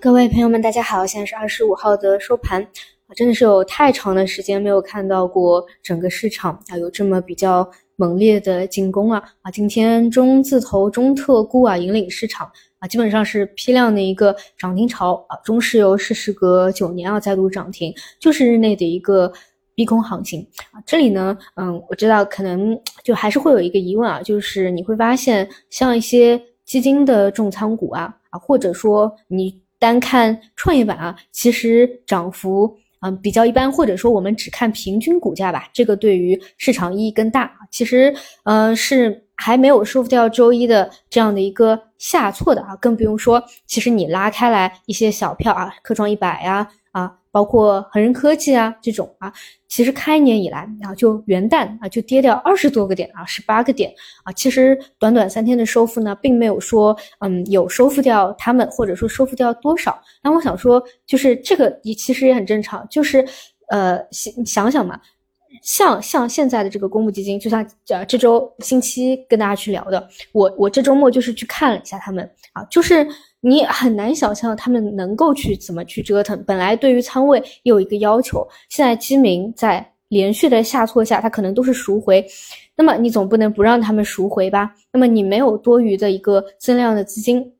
各位朋友们，大家好，现在是二十五号的收盘啊，真的是有太长的时间没有看到过整个市场啊有这么比较猛烈的进攻啊啊，今天中字头、中特估啊引领市场啊，基本上是批量的一个涨停潮啊，中石油是时隔九年啊再度涨停，就是日内的一个逼空行情啊。这里呢，嗯，我知道可能就还是会有一个疑问啊，就是你会发现像一些基金的重仓股啊啊，或者说你。单看创业板啊，其实涨幅啊比较一般，或者说我们只看平均股价吧，这个对于市场意义更大。其实，呃，是还没有收复掉周一的这样的一个下挫的啊，更不用说，其实你拉开来一些小票啊，科创一百呀。啊，啊包括恒生科技啊这种啊，其实开年以来啊，就元旦啊就跌掉二十多个点啊，十八个点啊，其实短短三天的收复呢，并没有说嗯有收复掉他们，或者说收复掉多少。那我想说，就是这个也其实也很正常，就是呃想想想嘛，像像现在的这个公募基金，就像呃这周星期跟大家去聊的，我我这周末就是去看了一下他们啊，就是。你很难想象他们能够去怎么去折腾。本来对于仓位有一个要求，现在基民在连续的下挫下，他可能都是赎回。那么你总不能不让他们赎回吧？那么你没有多余的一个增量的资金，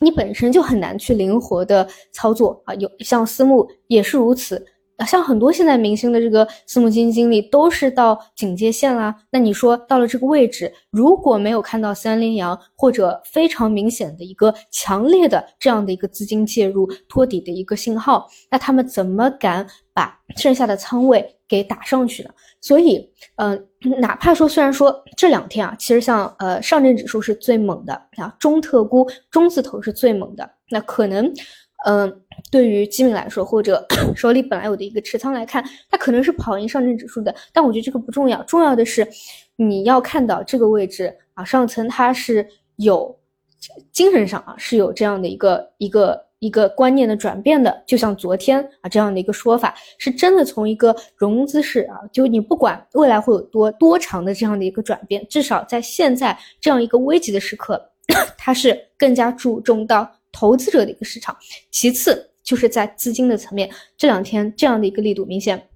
你本身就很难去灵活的操作啊。有像私募也是如此。像很多现在明星的这个私募基金经理都是到警戒线啦。那你说到了这个位置，如果没有看到三连阳或者非常明显的一个强烈的这样的一个资金介入托底的一个信号，那他们怎么敢把剩下的仓位给打上去呢？所以，嗯，哪怕说虽然说这两天啊，其实像呃上证指数是最猛的啊，中特估中字头是最猛的，那可能。嗯，对于基民来说，或者 手里本来有的一个持仓来看，它可能是跑赢上证指数的。但我觉得这个不重要，重要的是你要看到这个位置啊，上层它是有精神上啊是有这样的一个一个一个观念的转变的。就像昨天啊这样的一个说法，是真的从一个融资式啊，就你不管未来会有多多长的这样的一个转变，至少在现在这样一个危急的时刻，它是更加注重到。投资者的一个市场，其次就是在资金的层面，这两天这样的一个力度明显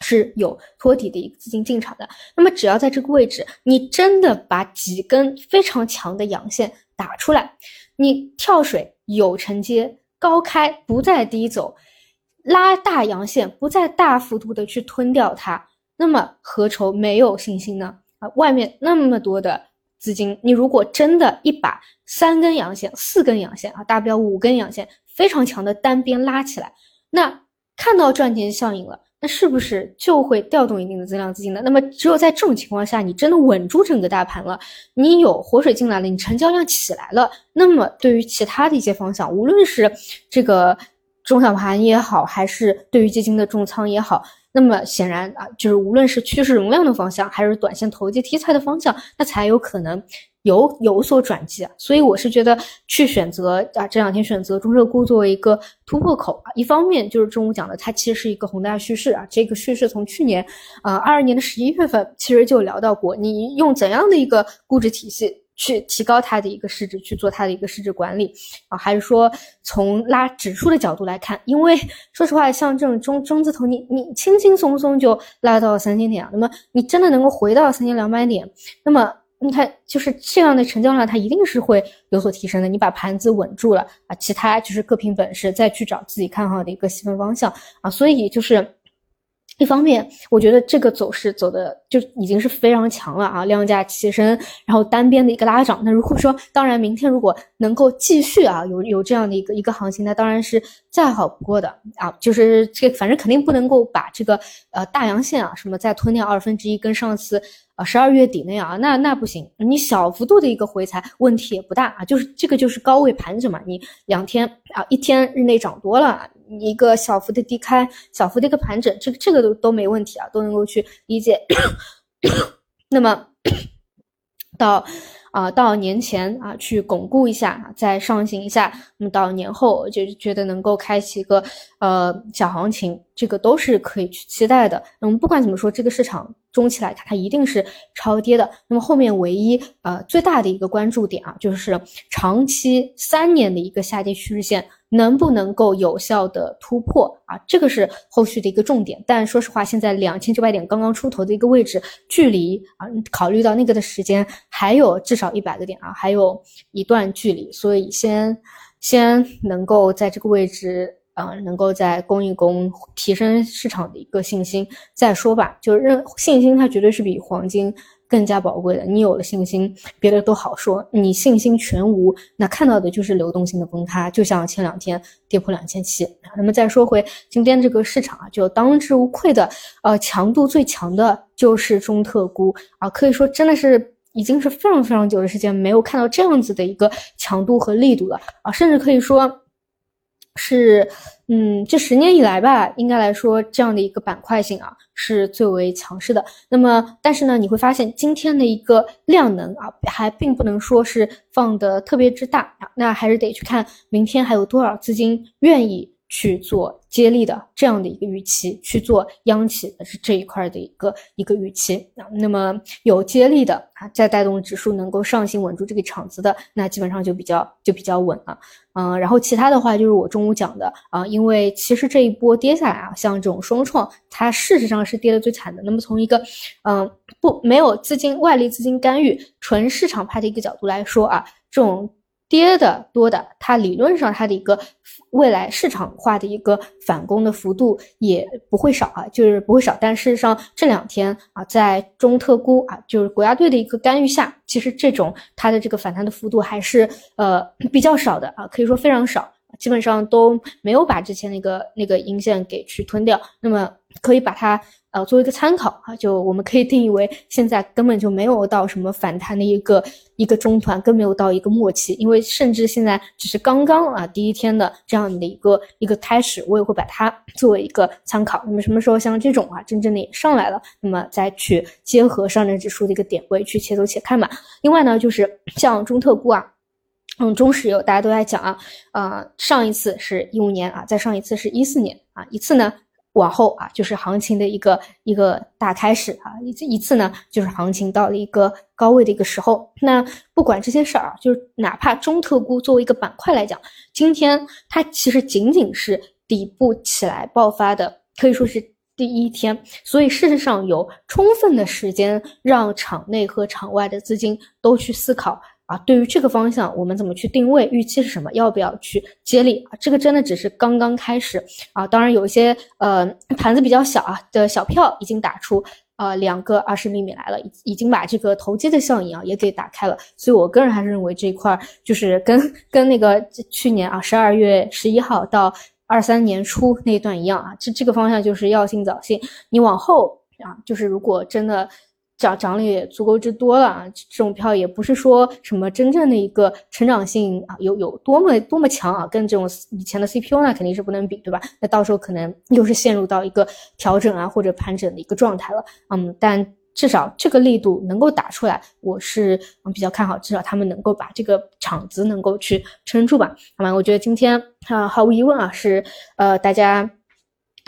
是有托底的一个资金进场的。那么只要在这个位置，你真的把几根非常强的阳线打出来，你跳水有承接，高开不再低走，拉大阳线不再大幅度的去吞掉它，那么何愁没有信心呢？啊，外面那么多的。资金，你如果真的一把三根阳线、四根阳线啊，大不了五根阳线，非常强的单边拉起来，那看到赚钱效应了，那是不是就会调动一定的增量资金呢？那么只有在这种情况下，你真的稳住整个大盘了，你有活水进来了，你成交量起来了，那么对于其他的一些方向，无论是这个中小盘也好，还是对于基金的重仓也好。那么显然啊，就是无论是趋势容量的方向，还是短线投机题材的方向，那才有可能有有所转机啊。所以我是觉得去选择啊，这两天选择中热估作为一个突破口啊。一方面就是中午讲的，它其实是一个宏大叙事啊。这个叙事从去年啊二二年的十一月份其实就聊到过，你用怎样的一个估值体系。去提高它的一个市值，去做它的一个市值管理啊，还是说从拉指数的角度来看？因为说实话，像这种中中字头，你你轻轻松松就拉到三千点，那么你真的能够回到三千两百点，那么你看就是这样的成交量，它一定是会有所提升的。你把盘子稳住了啊，其他就是各凭本事，再去找自己看好的一个细分方向啊，所以就是。一方面，我觉得这个走势走的就已经是非常强了啊，量价齐升，然后单边的一个拉涨。那如果说，当然明天如果能够继续啊，有有这样的一个一个行情，那当然是再好不过的啊。就是这反正肯定不能够把这个呃大阳线啊什么再吞掉二分之一，跟上次啊十二月底那样啊，那那不行。你小幅度的一个回踩问题也不大啊，就是这个就是高位盘整嘛，你两天啊一天日内涨多了。一个小幅的低开，小幅的一个盘整，这个这个都都没问题啊，都能够去理解。那么到啊到年前啊去巩固一下，再上行一下，那么到年后就觉得能够开启一个呃小行情，这个都是可以去期待的。那么不管怎么说，这个市场中期来看，它一定是超跌的。那么后面唯一呃最大的一个关注点啊，就是长期三年的一个下跌趋势线。能不能够有效的突破啊？这个是后续的一个重点。但说实话，现在两千九百点刚刚出头的一个位置，距离啊，考虑到那个的时间还有至少一百个点啊，还有一段距离，所以先先能够在这个位置啊，能够再攻一攻，提升市场的一个信心再说吧。就是认信心，它绝对是比黄金。更加宝贵的，你有了信心，别的都好说。你信心全无，那看到的就是流动性的崩塌，就像前两天跌破两千七。那么再说回今天这个市场啊，就当之无愧的，呃，强度最强的就是中特估啊，可以说真的是已经是非常非常久的时间没有看到这样子的一个强度和力度了啊，甚至可以说。是，嗯，这十年以来吧，应该来说这样的一个板块性啊是最为强势的。那么，但是呢，你会发现今天的一个量能啊，还并不能说是放的特别之大啊，那还是得去看明天还有多少资金愿意。去做接力的这样的一个预期，去做央企的是这一块的一个一个预期啊。那么有接力的啊，再带动指数能够上行稳住这个场子的，那基本上就比较就比较稳了。嗯，然后其他的话就是我中午讲的啊，因为其实这一波跌下来啊，像这种双创，它事实上是跌的最惨的。那么从一个嗯不没有资金外力资金干预，纯市场派的一个角度来说啊，这种。跌的多的，它理论上它的一个未来市场化的一个反攻的幅度也不会少啊，就是不会少。但事实上这两天啊，在中特估啊，就是国家队的一个干预下，其实这种它的这个反弹的幅度还是呃比较少的啊，可以说非常少，基本上都没有把之前那个那个阴线给去吞掉。那么可以把它。呃，作为一个参考啊，就我们可以定义为现在根本就没有到什么反弹的一个一个中团，更没有到一个末期，因为甚至现在只是刚刚啊第一天的这样的一个一个开始，我也会把它作为一个参考。那么什么时候像这种啊真正的也上来了，那么再去结合上证指数的一个点位去且走且看嘛。另外呢，就是像中特估啊，嗯，中石油大家都在讲啊，呃，上一次是一五年啊，再上一次是一四年啊，一次呢。往后啊，就是行情的一个一个大开始啊，一次一次呢，就是行情到了一个高位的一个时候。那不管这些事儿啊，就是哪怕中特估作为一个板块来讲，今天它其实仅仅是底部起来爆发的，可以说是第一天。所以事实上有充分的时间让场内和场外的资金都去思考。啊，对于这个方向，我们怎么去定位？预期是什么？要不要去接力啊？这个真的只是刚刚开始啊！当然，有一些呃盘子比较小啊的小票已经打出呃两个二十厘米来了，已已经把这个投机的效应啊也给打开了。所以我个人还是认为这一块就是跟跟那个去年啊十二月十一号到二三年初那段一样啊，这这个方向就是要信早信。你往后啊，就是如果真的。涨涨了也足够之多了啊！这种票也不是说什么真正的一个成长性啊，有有多么多么强啊，跟这种以前的 CPU 那肯定是不能比，对吧？那到时候可能又是陷入到一个调整啊或者盘整的一个状态了。嗯，但至少这个力度能够打出来，我是嗯比较看好，至少他们能够把这个场子能够去撑住吧。那么我觉得今天啊，毫无疑问啊，是呃大家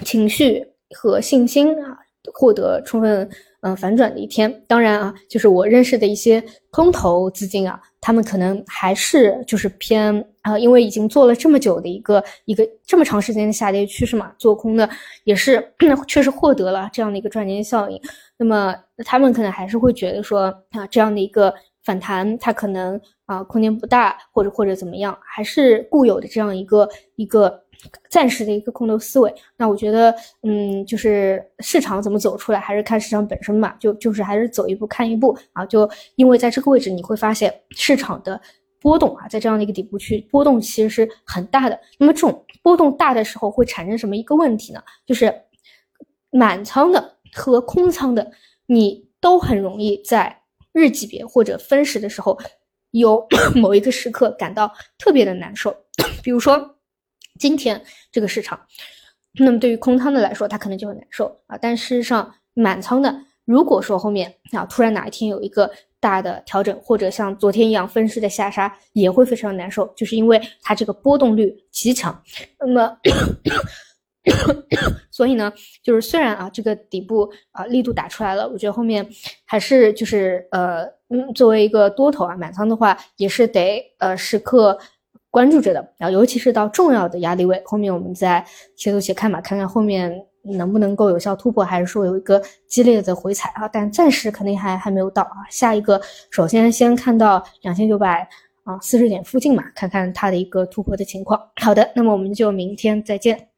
情绪和信心啊获得充分。嗯，反转的一天，当然啊，就是我认识的一些空头资金啊，他们可能还是就是偏啊，因为已经做了这么久的一个一个这么长时间的下跌趋势嘛，做空的也是确实获得了这样的一个赚钱效应，那么他们可能还是会觉得说啊，这样的一个。反弹它可能啊空间不大，或者或者怎么样，还是固有的这样一个一个暂时的一个空头思维。那我觉得，嗯，就是市场怎么走出来，还是看市场本身嘛。就就是还是走一步看一步啊。就因为在这个位置，你会发现市场的波动啊，在这样的一个底部区波动其实是很大的。那么这种波动大的时候会产生什么一个问题呢？就是满仓的和空仓的，你都很容易在。日级别或者分时的时候，有 某一个时刻感到特别的难受，比如说今天这个市场，那么对于空仓的来说，它可能就很难受啊。但事实上，满仓的，如果说后面啊突然哪一天有一个大的调整，或者像昨天一样分时的下杀，也会非常难受，就是因为它这个波动率极强。那么。所以呢，就是虽然啊，这个底部啊力度打出来了，我觉得后面还是就是呃，嗯，作为一个多头啊，满仓的话也是得呃时刻。关注着的。然后尤其是到重要的压力位，后面我们再切磋切看吧，看看后面能不能够有效突破，还是说有一个激烈的回踩啊？但暂时肯定还还没有到啊。下一个，首先先看到两千九百啊四十点附近嘛，看看它的一个突破的情况。好的，那么我们就明天再见。